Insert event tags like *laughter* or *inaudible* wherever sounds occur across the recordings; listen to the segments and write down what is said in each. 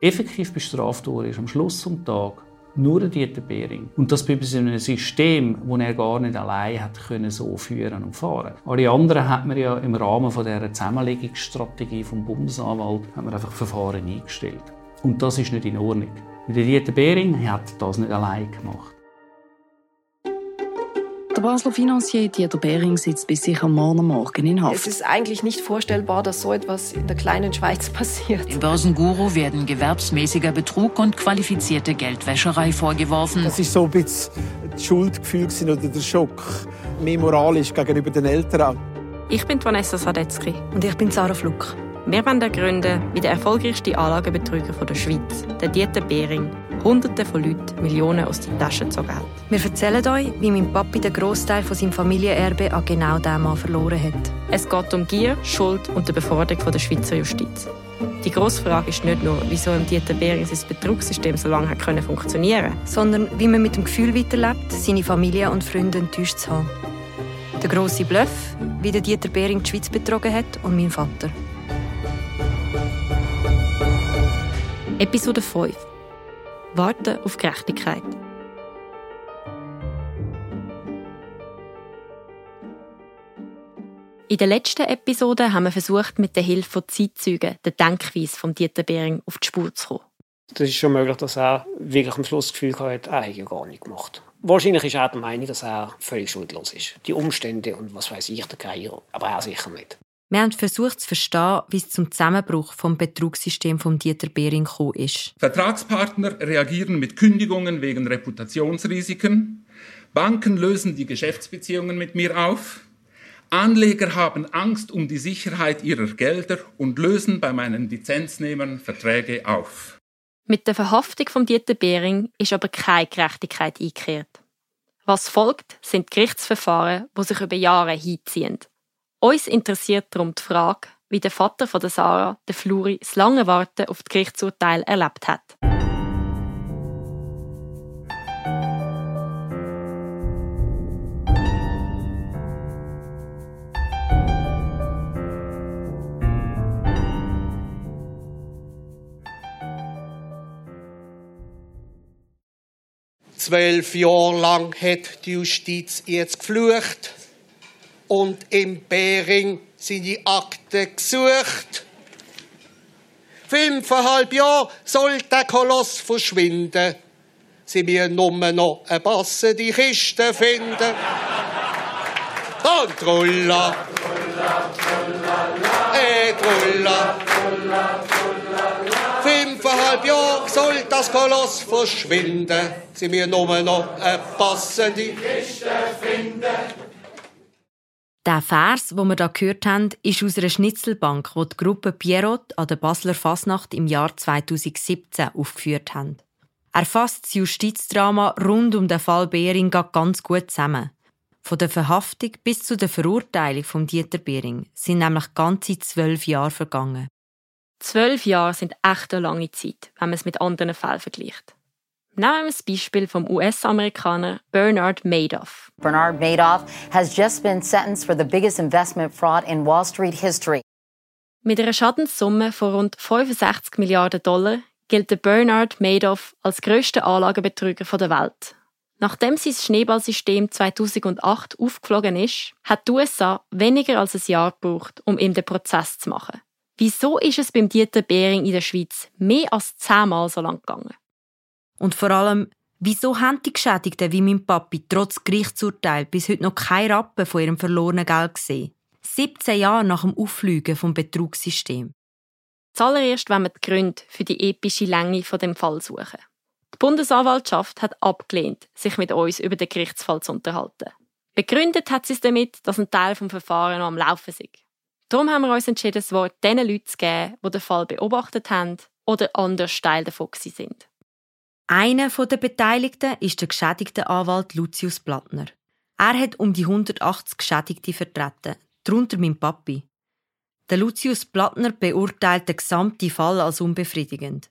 Effektiv bestraft wurde ist am Schluss des Tages nur Dieter Behring. Und das bei einem System, das er gar nicht allein können so führen und fahren. Alle anderen hat man ja im Rahmen von der Zusammenlegungsstrategie vom Bundesanwalt hat man einfach Verfahren eingestellt. Und das ist nicht in Ordnung. Der Dieter Behring hat das nicht allein gemacht. Der Basler Finanzier Dieter Behring sitzt bis sicher morgen Morgen in Haft. Es ist eigentlich nicht vorstellbar, dass so etwas in der kleinen Schweiz *laughs* passiert. Im Börsenguru werden gewerbsmäßiger Betrug und qualifizierte Geldwäscherei vorgeworfen. Das ist so ein bisschen das Schuldgefühl oder der Schock. Mehr moralisch gegenüber den Eltern. Ich bin Vanessa Sadetzky. Und ich bin Sarah Fluck. Wir wollen gründen wie der erfolgreichste Anlagebetrüger der Schweiz, der Dieter Behring, Hunderte von Leuten Millionen aus den Taschen gezogen hat. Wir erzählen euch, wie mein Papi den Großteil von seinem Familienerbe an genau diesem Mann verloren hat. Es geht um Gier, Schuld und die Beforderung der Schweizer Justiz. Die grosse Frage ist nicht nur, wieso im Dieter Behring sein Betrugssystem so lange hat können funktionieren sondern wie man mit dem Gefühl weiterlebt, seine Familie und Freunde enttäuscht zu haben. Der grosse Bluff, wie der Dieter Behring die Schweiz betrogen hat und mein Vater. Episode 5 Warten auf Gerechtigkeit. In der letzten Episode haben wir versucht, mit der Hilfe von Zeitzeugen der Denkweise von Dieter Behring auf die Spur zu kommen. Das ist schon möglich, dass er wirklich am Schluss das Gefühl hat, er hätte gar nicht gemacht. Wahrscheinlich ist er der Meinung, dass er völlig schuldlos ist. Die Umstände und was weiß ich, der Geier, aber er sicher nicht. Wir haben versucht zu verstehen, wie es zum Zusammenbruch vom Betrugssystem von Dieter Behring gekommen ist. Vertragspartner reagieren mit Kündigungen wegen Reputationsrisiken. Banken lösen die Geschäftsbeziehungen mit mir auf. Anleger haben Angst um die Sicherheit ihrer Gelder und lösen bei meinen Lizenznehmern Verträge auf. Mit der Verhaftung von Dieter Behring ist aber keine Gerechtigkeit eingekehrt. Was folgt, sind Gerichtsverfahren, die sich über Jahre hinziehen. Uns interessiert darum die Frage, wie der Vater von der Sarah, der Fluri, das lange Warten auf das Gerichtsurteil erlebt hat. Zwölf Jahre lang hat die Justiz jetzt geflucht und im Bering sind die Akten gesucht. Fünfeinhalb Jahre soll der Koloss verschwinden. Sie müssen nur noch eine passende Kiste finden. Und Trulla. Äh, Trulla. Fünfeinhalb Jahre soll das Koloss verschwinden. Sie müssen nur noch eine passende Kiste finden. Der Vers, wo wir da gehört haben, ist aus einer Schnitzelbank, wo die Gruppe Pierrot an der Basler Fasnacht im Jahr 2017 aufgeführt hat. Er fasst das Justizdrama rund um den Fall Behring ganz gut zusammen. Von der Verhaftung bis zu der Verurteilung von Dieter Behring sind nämlich ganze zwölf Jahre vergangen. Zwölf Jahre sind echt eine lange Zeit, wenn man es mit anderen Fällen vergleicht. Nehmen wir das Beispiel vom US-Amerikaner Bernard Madoff. Bernard Madoff has just been sentenced for the biggest investment fraud in Wall Street history. Mit einer Schadenssumme von rund 65 Milliarden Dollar gilt der Bernard Madoff als größter Anlagebetrüger der Welt. Nachdem sein Schneeballsystem 2008 aufgeflogen ist, hat die USA weniger als ein Jahr gebraucht, um ihm den Prozess zu machen. Wieso ist es beim Dieter Behring in der Schweiz mehr als zehnmal so lang gegangen? Und vor allem, wieso haben die Geschädigten wie mein Papi trotz Gerichtsurteil bis heute noch kein Rappen von ihrem verlorenen Geld gesehen? 17 Jahre nach dem Auffliegen vom Betrugssystem. Zuallererst wenn wir die Gründe für die epische Länge von dem Fall suchen. Die Bundesanwaltschaft hat abgelehnt, sich mit uns über den Gerichtsfall zu unterhalten. Begründet hat sie es damit, dass ein Teil vom Verfahren noch am Laufen ist. Darum haben wir uns entschieden, das Wort den Leuten zu geben, die den Fall beobachtet haben oder anders Teil davon sind. Einer der Beteiligten ist der geschädigte Anwalt Lucius Plattner. Er hat um die 180 Geschädigte vertreten, darunter mein Papi. Der Lucius Plattner beurteilt den gesamten Fall als unbefriedigend.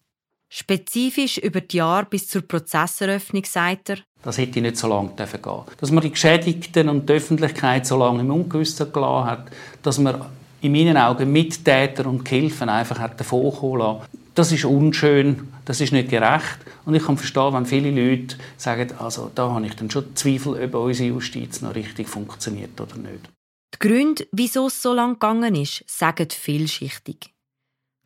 Spezifisch über die Jahre bis zur Prozesseröffnung sagt er, das hätte nicht so lange gehen Dass man die Geschädigten und die Öffentlichkeit so lange im Ungewissen gelassen hat, dass man in meinen Augen Mittäter und Gehilfen einfach hat davonkommen lassen. Das ist unschön, das ist nicht gerecht. Und ich kann verstehen, wenn viele Leute sagen, also da habe ich dann schon Zweifel, ob unsere Justiz noch richtig funktioniert oder nicht. Die Gründe, wieso es so lange gegangen ist, sagen vielschichtig.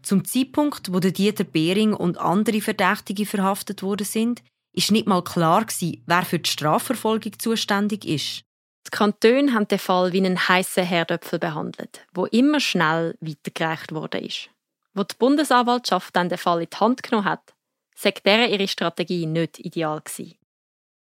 Zum Zeitpunkt, wo Dieter Behring und andere Verdächtige verhaftet worden sind, ist nicht mal klar wer für die Strafverfolgung zuständig ist. Die Kantone haben den Fall wie einen heißen Herdöpfel behandelt, wo immer schnell weitergereicht worden ist. Wo die Bundesanwaltschaft dann den Fall in die Hand genommen hat, sagt deren ihre Strategie nicht ideal gewesen.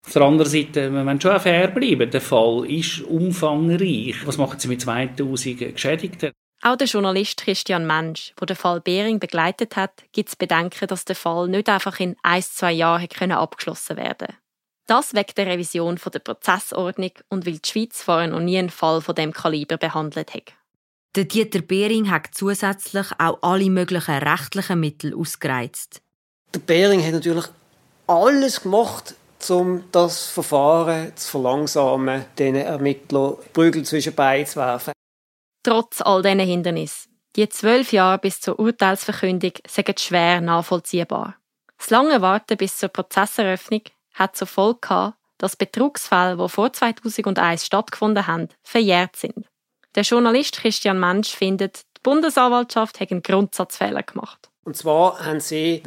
Auf der anderen Seite, wir müssen schon fair bleiben. Der Fall ist umfangreich. Was machen Sie mit 2000 Geschädigten? Auch der Journalist Christian Mensch, der den Fall Behring begleitet hat, gibt es Bedenken, dass der Fall nicht einfach in ein, zwei Jahren abgeschlossen werden konnte. Das weckt der Revision der Prozessordnung und weil die Schweiz vorher noch nie einen Fall von dem Kaliber behandelt hat. Der Dieter Behring hat zusätzlich auch alle möglichen rechtlichen Mittel ausgereizt. Der Behring hat natürlich alles gemacht, um das Verfahren zu verlangsamen, den Ermittlern Prügel zwischen Beinen zu werfen. Trotz all diesen Hindernissen. Die zwölf Jahre bis zur Urteilsverkündung sind schwer nachvollziehbar. Das lange Warten bis zur Prozesseröffnung hat zur Folge gehabt, dass Betrugsfälle, die vor 2001 stattgefunden haben, verjährt sind. Der Journalist Christian Mensch findet, die Bundesanwaltschaft hat einen Grundsatzfehler gemacht. Und zwar haben sie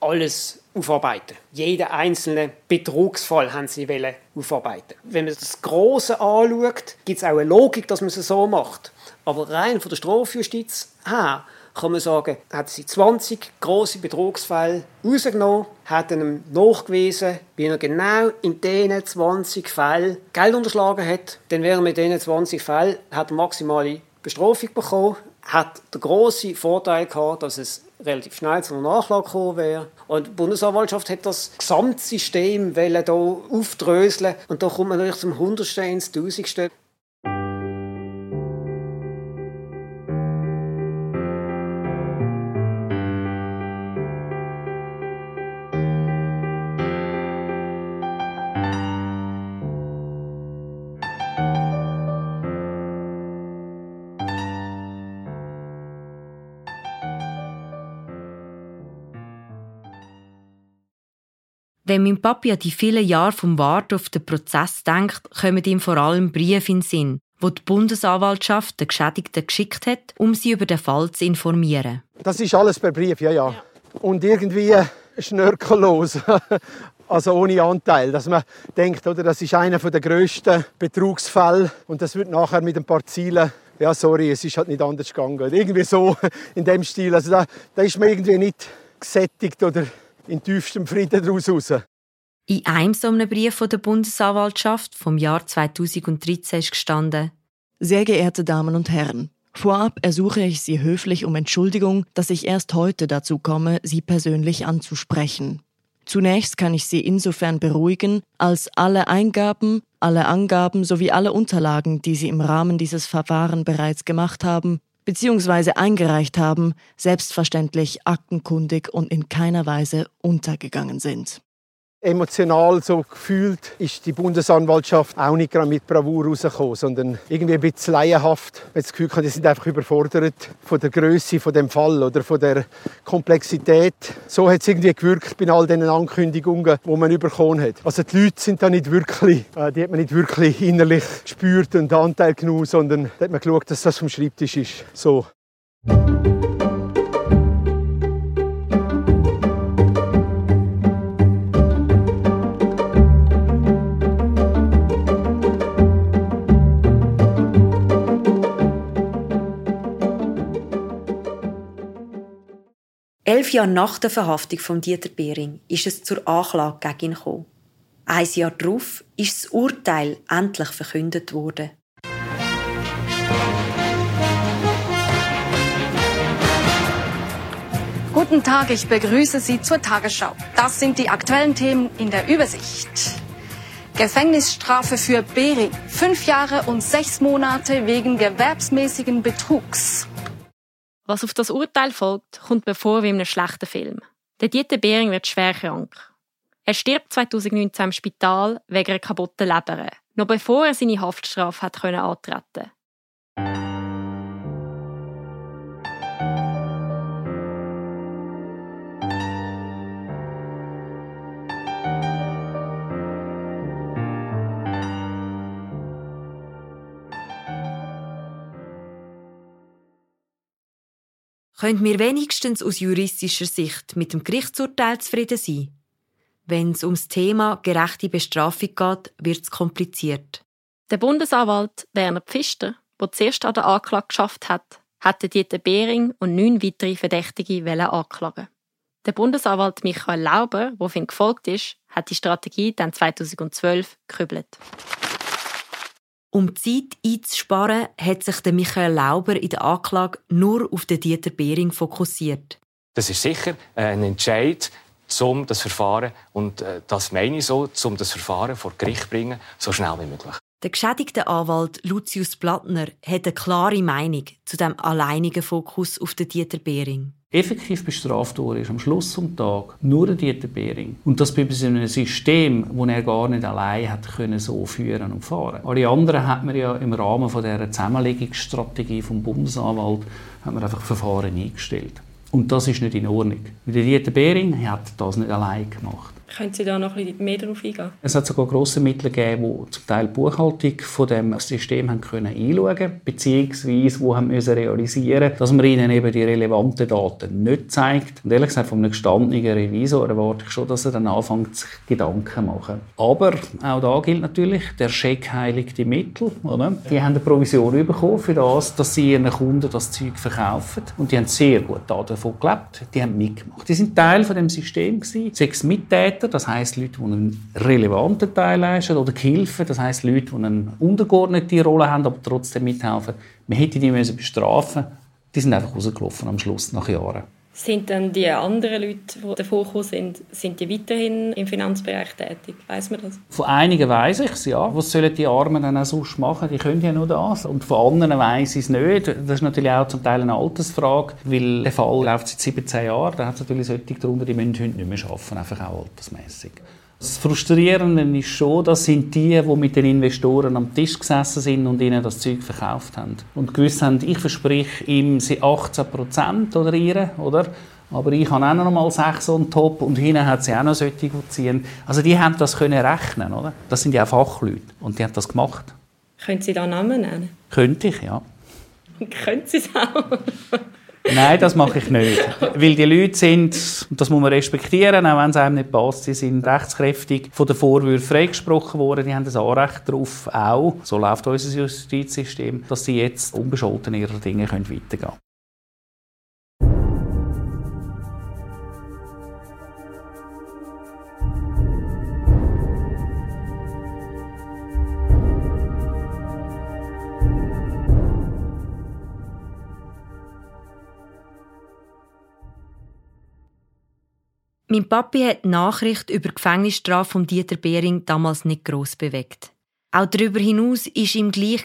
alles aufarbeiten. Jeden einzelnen Betrugsfall haben sie aufarbeiten. Wenn man das Große anschaut, gibt es auch eine Logik, dass man es so macht. Aber rein von der Strafjustiz her kann man sagen, hat sie 20 große Betrugsfälle rausgenommen, hat ihm nachgewiesen, wie er genau in diesen 20 Fällen Geld unterschlagen hat. Dann wäre mit diesen 20 Fällen hat maximale Bestrafung bekommen, hat der große Vorteil gehabt, dass es relativ schnell zu einer Nachlage gekommen wäre. Und die Bundesanwaltschaft hat das Gesamtsystem hier aufdröseln und da kommt man natürlich zum Hundertsten ins Tausendste. Wenn mein Papi an die vielen Jahre vom Warten auf den Prozess denkt, kommen ihm vor allem Briefe in den Sinn, wo die Bundesanwaltschaft den Geschädigten geschickt hat, um sie über den Fall zu informieren. Das ist alles per Brief, ja, ja. Und irgendwie schnörkellos. *laughs* also ohne Anteil, dass man denkt, oder, das ist einer der grössten Betrugsfälle und das wird nachher mit ein paar Zielen ja, sorry, es ist halt nicht anders gegangen. Irgendwie so *laughs* in dem Stil. Also da, da ist man irgendwie nicht gesättigt oder in tiefstem Frieden daraus raus. In einem so einem Brief von der Bundesanwaltschaft vom Jahr 2013 ist gestanden: Sehr geehrte Damen und Herren, vorab ersuche ich Sie höflich um Entschuldigung, dass ich erst heute dazu komme, Sie persönlich anzusprechen. Zunächst kann ich Sie insofern beruhigen, als alle Eingaben, alle Angaben sowie alle Unterlagen, die Sie im Rahmen dieses Verfahrens bereits gemacht haben, bzw. eingereicht haben, selbstverständlich aktenkundig und in keiner Weise untergegangen sind. Emotional so gefühlt ist die Bundesanwaltschaft auch nicht gerade mit Bravour rausgekommen, sondern irgendwie ein bisschen laienhaft. Ich das Gefühl, die sind einfach überfordert von der Größe von dem Fall oder von der Komplexität. So hat es irgendwie gewirkt bei all diesen Ankündigungen, die man bekommen hat. Also die Leute sind da nicht wirklich, äh, die hat man nicht wirklich innerlich gespürt und Anteil genommen, sondern da hat man geschaut, dass das vom Schreibtisch ist. So. Elf Jahre nach der Verhaftung von Dieter Behring ist es zur Anklage gegen ihn gekommen. Ein Jahr darauf ist das Urteil endlich verkündet worden. Guten Tag, ich begrüße Sie zur Tagesschau. Das sind die aktuellen Themen in der Übersicht. Gefängnisstrafe für Behring. Fünf Jahre und sechs Monate wegen gewerbsmäßigen Betrugs. Was auf das Urteil folgt, kommt mir vor wie in einem schlechten Film. Der Dieter Behring wird schwer krank. Er stirbt 2019 im Spital wegen einer kaputten Leber, noch bevor er seine Haftstrafe hat antreten Können wir wenigstens aus juristischer Sicht mit dem Gerichtsurteil zufrieden sein? Wenn es ums Thema gerechte Bestrafung geht, wird es kompliziert. Der Bundesanwalt Werner Pfister, der zuerst an der Anklage geschafft hat, hatte Dieter Behring und neun weitere Verdächtige anklagen. Der Bundesanwalt Michael Lauber, der ihn gefolgt ist, hat die Strategie dann 2012 gekübelt. Um Zeit einzusparen, hat sich der Michael Lauber in der Anklage nur auf den Dieter Behring fokussiert. Das ist sicher ein Entscheid, um das Verfahren, und äh, das meine ich so, um das Verfahren vor Gericht zu bringen, so schnell wie möglich. Der geschädigte Anwalt Lucius Plattner hat eine klare Meinung zu dem alleinigen Fokus auf den Dieter Behring. Effektiv bestraft wurde ist am Schluss des Tages nur Dieter Behring. Und das bei einem System, das er gar nicht allein können so führen und fahren. Alle anderen hat man ja im Rahmen von der Zusammenlegungsstrategie vom Bundesanwalt hat man einfach Verfahren eingestellt. Und das ist nicht in Ordnung. Der Dieter Behring hat das nicht allein gemacht. Können Sie da noch ein bisschen mehr darauf eingehen? Es hat sogar grosse Mittel gegeben, die zum Teil die Buchhaltung von dem System haben können einschauen beziehungsweise wo haben müssen realisieren dass man ihnen eben die relevanten Daten nicht zeigt. Und ehrlich gesagt, von einem gestandenen Revisor erwarte ich schon, dass er dann anfängt, sich Gedanken machen. Aber auch da gilt natürlich, der Scheck heiligt die Mittel. Oder? Die haben eine Provision bekommen für das, dass sie ihren Kunden das Zeug verkaufen. Und die haben sehr gut davon gelebt. Die haben mitgemacht. Die sind Teil von dem System gewesen. Mittäter Mitarbeiter, das heißt Leute, die einen relevanten Teil leisten, oder Gehilfen, das heißt Leute, die eine untergeordnete Rolle haben, aber trotzdem mithelfen. Man hätte die müssen bestrafen. Die sind einfach rausgelaufen am Schluss nach Jahren. Sind dann die anderen Leute, die davor gekommen sind, sind die weiterhin im Finanzbereich tätig? Weiß man das? Von einigen weiß ich es, ja. Was sollen die Armen dann auch sonst machen? Die können ja nur das. Und von anderen weiß ich es nicht. Das ist natürlich auch zum Teil eine Altersfrage, weil der Fall läuft seit 17 Jahren. Da hat es natürlich solche darunter, die müssen heute nicht mehr arbeiten, einfach auch altersmässig. Das Frustrierende ist schon, das sind die, die mit den Investoren am Tisch gesessen sind und ihnen das Zeug verkauft haben. Und gewusst haben, ich verspreche ihm 18 Prozent oder ihre, oder? Aber ich habe auch noch mal 6 on top und hinten hat sie auch noch solche, die ziehen. Also die haben das können rechnen, oder? Das sind ja auch Fachleute und die haben das gemacht. Können Sie da Namen nennen? Könnte ich, ja. *laughs* Können Sie es auch? Nein, das mache ich nicht. Weil die Leute sind, das muss man respektieren, auch wenn es einem nicht passt, sie sind rechtskräftig von den Vorwürfen freigesprochen worden. Die haben das Anrecht darauf, auch, so läuft unser Justizsystem, dass sie jetzt unbescholten ihrer Dinge weitergehen können. Mein Papi hat die Nachricht über die Gefängnisstrafe von Dieter Behring damals nicht gross bewegt. Auch darüber hinaus war ihm gleich,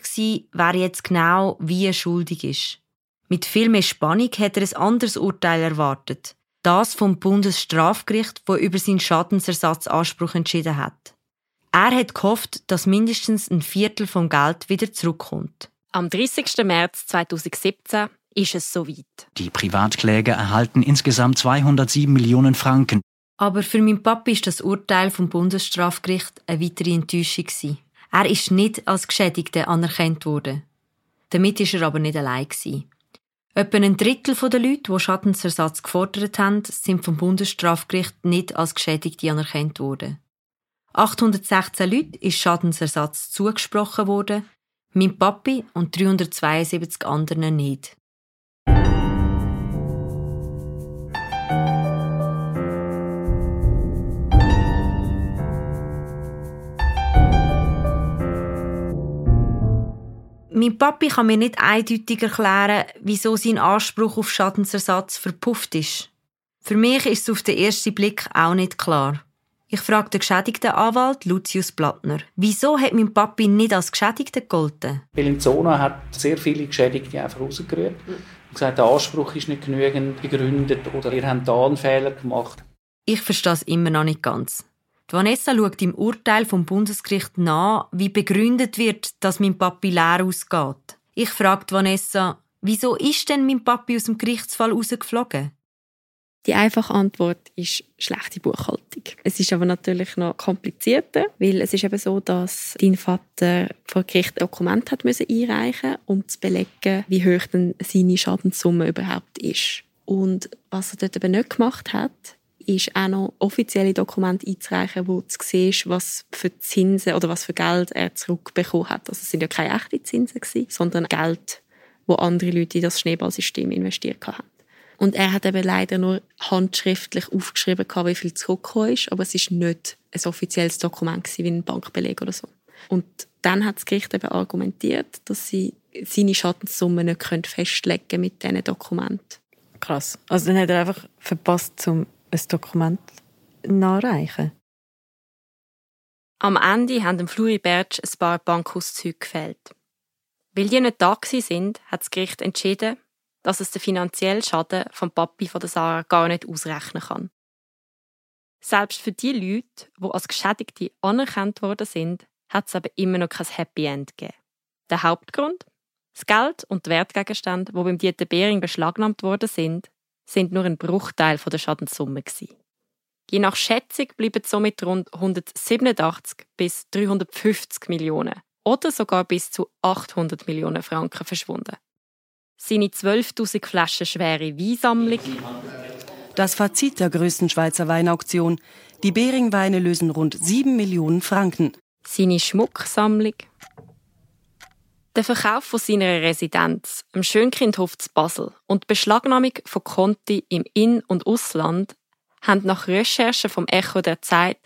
wer jetzt genau wie schuldig ist. Mit viel mehr Spannung hat er ein anderes Urteil erwartet. Das vom Bundesstrafgericht, wo über seinen Schadensersatzanspruch entschieden hat. Er hat gehofft, dass mindestens ein Viertel vom Geld wieder zurückkommt. Am 30. März 2017 ist es soweit. Die Privatkläger erhalten insgesamt 207 Millionen Franken. Aber für meinen Papa ist das Urteil vom Bundesstrafgericht eine weitere Enttäuschung. Er ist nicht als Geschädigter anerkannt worden. Damit ist er aber nicht allein. Etwa ein Drittel der Leute, die Schadensersatz gefordert haben, sind vom Bundesstrafgericht nicht als Geschädigte anerkannt worden. 816 Leute ist Schadensersatz zugesprochen worden, mein Papi und 372 anderen nicht. Mein Papi kann mir nicht eindeutig erklären, wieso sein Anspruch auf Schadensersatz verpufft ist. Für mich ist es auf den ersten Blick auch nicht klar. Ich frage den geschädigten Anwalt Lucius Plattner, wieso hat mein Papi nicht als Geschädigter gegolten? Bellinzona hat sehr viele Geschädigte einfach rausgerührt und gesagt, der Anspruch ist nicht genügend begründet oder ihr habt da einen Fehler gemacht. Ich verstehe es immer noch nicht ganz. Die Vanessa schaut im Urteil vom Bundesgericht nach, wie begründet wird, dass mein Papi leer ausgeht. Ich frage Vanessa, wieso ist denn mein Papi aus dem Gerichtsfall rausgeflogen? Die einfache Antwort ist schlechte Buchhaltung. Es ist aber natürlich noch komplizierter, weil es ist eben so, dass dein Vater vor Gericht ein Dokument hat müssen einreichen, um zu belegen, wie hoch denn seine Schadenssumme überhaupt ist. Und was er dort eben nicht gemacht hat, ist auch noch offizielle Dokumente einzureichen, wo du siehst, was für Zinsen oder was für Geld er zurückbekommen hat. Also es sind ja keine echten Zinsen sondern Geld, wo andere Leute in das Schneeballsystem investiert haben. Und er hat eben leider nur handschriftlich aufgeschrieben, wie viel zurückgekommen ist, aber es ist nicht ein offizielles Dokument wie ein Bankbeleg oder so. Und dann hat das Gericht eben argumentiert, dass sie seine Schadenssumme nicht festlegen können mit diesen Dokumenten. Krass. Also dann hat er einfach verpasst, zum ein Dokument nachreichen. Am Ende haben dem Fluri Bertsch ein paar Bankauszüge gefällt. Weil die nicht da sind, hat das Gericht entschieden, dass es den finanziellen Schaden vom Papi von der Sarah gar nicht ausrechnen kann. Selbst für die Leute, die als Geschädigte anerkannt worden sind, hat es aber immer noch kein Happy End gegeben. Der Hauptgrund? Das Geld und die Wertgegenstände, die beim Dieter Behring beschlagnahmt worden sind, sind nur ein Bruchteil der Schadenssumme gewesen. Je nach Schätzung bleiben somit rund 187 bis 350 Millionen oder sogar bis zu 800 Millionen Franken verschwunden. Seine 12.000 Flaschen schwere Weinsammlung. Das Fazit der größten Schweizer Weinauktion. Die Beringweine lösen rund 7 Millionen Franken. Seine Schmucksammlung. Der Verkauf von seiner Residenz am Schönkindhof zu Basel und die Beschlagnahmung von Konti im In- und Ausland haben nach Recherchen vom Echo der Zeit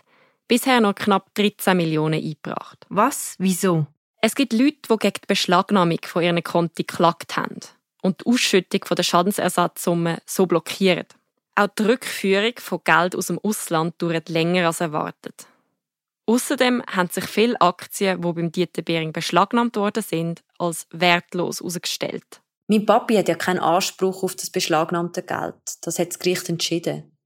bisher noch knapp 13 Millionen eingebracht. Was? Wieso? Es gibt Leute, die gegen die Beschlagnahmung von ihren Konti geklagt haben und die Ausschüttung der Schadensersatzsumme so blockieren. Auch die Rückführung von Geld aus dem Ausland dauert länger als erwartet. Außerdem haben sich viele Aktien, die beim Dieter Behring beschlagnahmt worden sind, als wertlos herausgestellt. Mein Papi hat ja keinen Anspruch auf das beschlagnahmte Geld. Das hat das Gericht entschieden.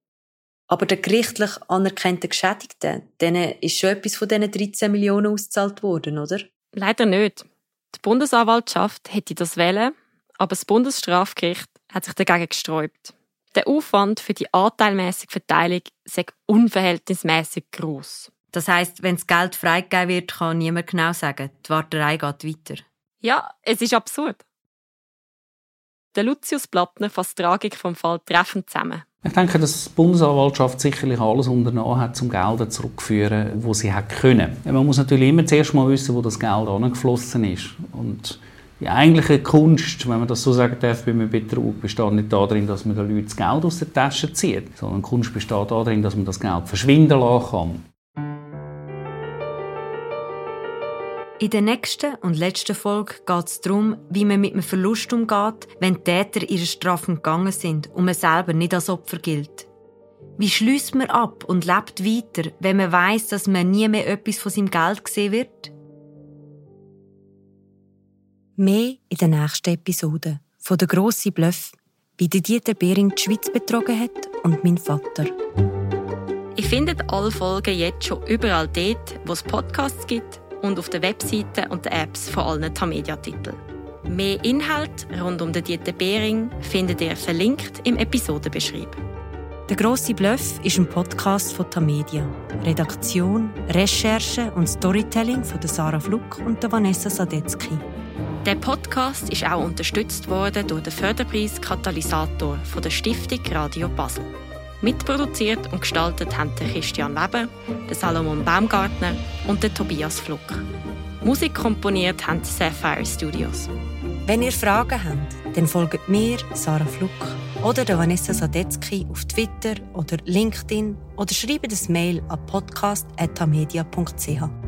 Aber der gerichtlich anerkannte Geschädigten, denen ist schon etwas von diesen 13 Millionen ausgezahlt worden, oder? Leider nicht. Die Bundesanwaltschaft hätte das wählen, aber das Bundesstrafgericht hat sich dagegen gesträubt. Der Aufwand für die anteilmäßige Verteilung sei unverhältnismäßig groß. Das heißt, wenn das Geld freigegeben wird, kann niemand genau sagen, die Warterei geht weiter. Ja, es ist absurd. Der Lucius Plattner fasst die Tragik vom Fall treffend zusammen. Ich denke, dass die Bundesanwaltschaft sicherlich alles unternommen hat, um Gelder zurückzuführen, wo sie hat können. Man muss natürlich immer zuerst mal wissen, wo das Geld angeflossen ist. Und die eigentliche Kunst, wenn man das so sagen darf, bei einem Betrug, besteht nicht darin, dass man den Leuten das Geld aus der Tasche zieht, sondern Kunst besteht darin, dass man das Geld verschwinden lassen kann. In der nächsten und letzten Folge geht es darum, wie man mit einem Verlust umgeht, wenn die Täter ihre Strafen gegangen sind und man selber nicht als Opfer gilt. Wie schließt man ab und lebt weiter, wenn man weiß, dass man nie mehr etwas von seinem Geld gesehen wird? Mehr in der nächsten Episode von der grosse Bluff, wie der Dieter Behring die Schweiz betrogen hat und mein Vater. Ihr findet alle Folgen jetzt schon überall dort, wo es Podcasts gibt und auf den Webseiten und den Apps von allen Tamedia-Titeln. Mehr Inhalt rund um den Dieter Behring findet ihr verlinkt im Episodenbeschrieb. Der grosse Bluff ist ein Podcast von Tamedia. Redaktion, Recherche und Storytelling von Sarah Fluck und Vanessa Sadetzky. Der Podcast ist auch unterstützt worden durch den Förderpreis Katalysator von der Stiftung Radio Basel. Mitproduziert und gestaltet haben Christian Weber, der Salomon Baumgartner und der Tobias Fluck. Musik komponiert haben die Sapphire Studios. Wenn ihr Fragen habt, dann folgt mir, Sarah Fluck, oder der Vanessa Sadetzky auf Twitter oder LinkedIn oder schreibt ein Mail an podcast.media.ch.